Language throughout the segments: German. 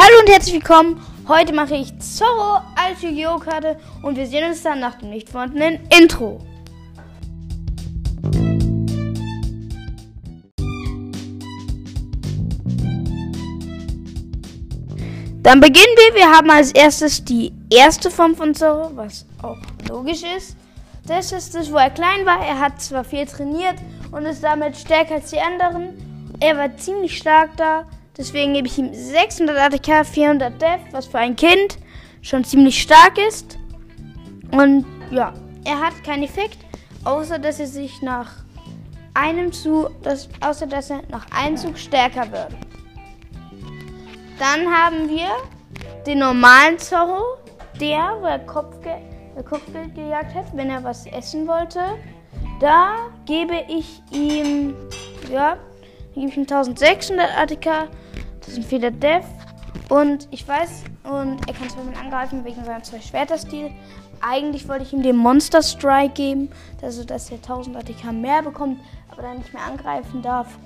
Hallo und herzlich willkommen. Heute mache ich Zorro als Yu-Gi-Oh! Karte und wir sehen uns dann nach dem nicht vorhandenen Intro. Dann beginnen wir. Wir haben als erstes die erste Form von Zorro, was auch logisch ist. Das ist das, wo er klein war. Er hat zwar viel trainiert und ist damit stärker als die anderen. Er war ziemlich stark da. Deswegen gebe ich ihm 600 ATK, 400 Def, was für ein Kind schon ziemlich stark ist. Und ja, er hat keinen Effekt, außer dass er sich nach einem Zug, das, außer dass er nach einem Zug stärker wird. Dann haben wir den normalen Zorro, der, wo er Kopfgeld, der Kopfgeld gejagt hat, wenn er was essen wollte. Da gebe ich ihm, ja, gebe ich ihm 1600 ATK, das sind viele Dev. Und ich weiß, und er kann zwar mit angreifen wegen seinem zwei Schwerter-Stil. Eigentlich wollte ich ihm den Monster Strike geben, also dass er 1000 ATK mehr bekommt, aber dann nicht mehr angreifen darf.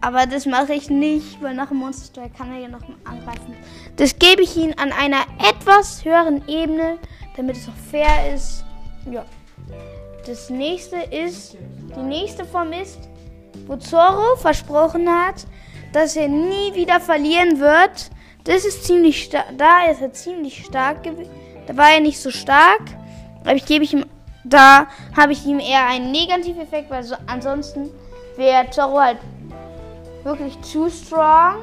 Aber das mache ich nicht, weil nach dem Monster Strike kann er ja noch angreifen. Das gebe ich ihm an einer etwas höheren Ebene, damit es auch fair ist. Ja. Das nächste ist, die nächste Form ist, wo Zoro versprochen hat, dass er nie wieder verlieren wird. Das ist ziemlich stark. Da ist er ziemlich stark gewesen. Da war er nicht so stark. Aber ich gebe ich ihm. Da habe ich ihm eher einen negativen Effekt, weil so, ansonsten wäre Zoro halt wirklich zu strong.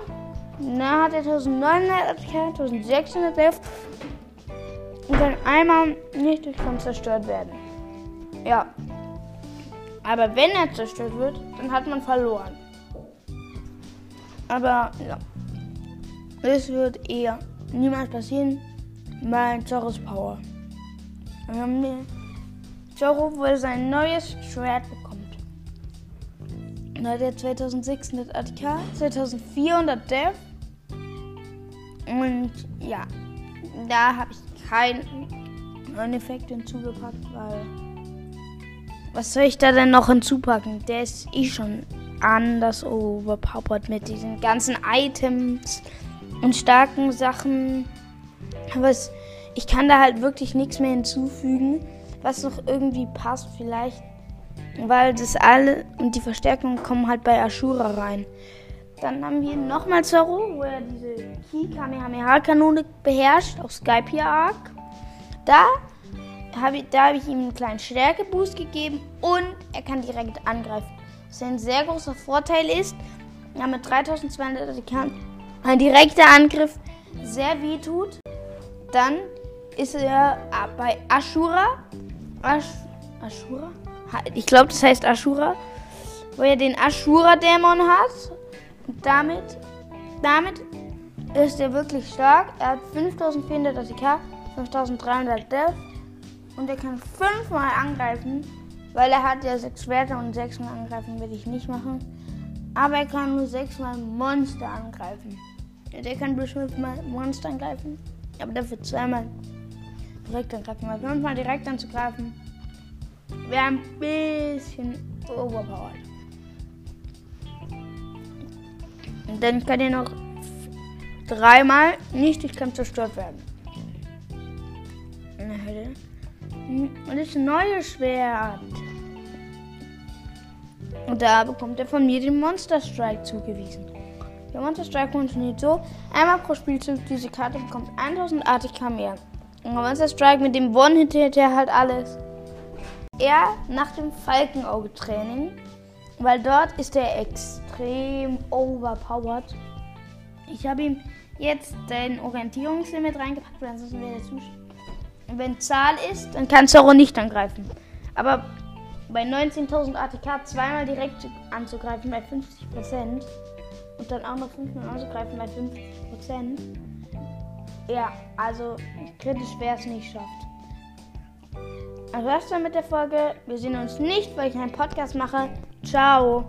Na, hat er 1900 1611 und kann einmal nicht durch Kampf zerstört werden. Ja. Aber wenn er zerstört wird, dann hat man verloren. Aber ja. Es wird eher niemals passieren, weil Zorros Power. Zorro, wo er sein neues Schwert bekommt. Da hat er 2600 ATK, 2400 Dev. Und ja, da habe ich keinen Effekt hinzugepackt, weil. Was soll ich da denn noch hinzupacken? Der ist eh schon anders overpowered mit diesen ganzen Items und starken Sachen. Aber ich kann da halt wirklich nichts mehr hinzufügen, was noch irgendwie passt vielleicht. Weil das alle und die Verstärkungen kommen halt bei Ashura rein. Dann haben wir nochmal Zoro, wo er diese Ki Kamehameha-Kanone beherrscht, auf Skype Arc. Da habe ich, hab ich ihm einen kleinen Stärkeboost gegeben und er kann direkt angreifen. Was ein sehr großer Vorteil ist, ja, mit 3200 kann ein direkter Angriff sehr weh tut. Dann ist er bei Ashura. Ash, Ashura? Ich glaube, das heißt Ashura. Wo er den Ashura-Dämon hat. Und damit, damit ist er wirklich stark. Er hat 5400 ATK, 5300 Death. Und er kann fünfmal angreifen. Weil er hat ja sechs Schwerter und sechsmal angreifen will ich nicht machen. Aber er kann nur sechsmal Monster angreifen. Der kann bloß fünfmal Monster angreifen. Aber dafür zweimal direkt angreifen. Weil fünfmal direkt anzugreifen wäre ein bisschen overpowered. Und dann kann er noch dreimal nicht durch Kampf zerstört werden. Und das neue Schwert. Und da bekommt er von mir den Monster Strike zugewiesen. Der Monster Strike funktioniert so: einmal pro Spielzug diese Karte bekommt 1000 ATK mehr. Und der Monster Strike mit dem One hinterher halt alles. Er nach dem Falkenauge-Training, weil dort ist er extrem overpowered. Ich habe ihm jetzt den Orientierungslimit reingepackt, weil ansonsten wäre er zu. Wenn Zahl ist, dann kann Zorro nicht angreifen. Aber bei 19.000 ATK zweimal direkt anzugreifen bei 50% und dann auch noch fünfmal anzugreifen bei 50%. Ja, also kritisch wäre es nicht schafft. Also das war mit der Folge. Wir sehen uns nicht, weil ich einen Podcast mache. Ciao.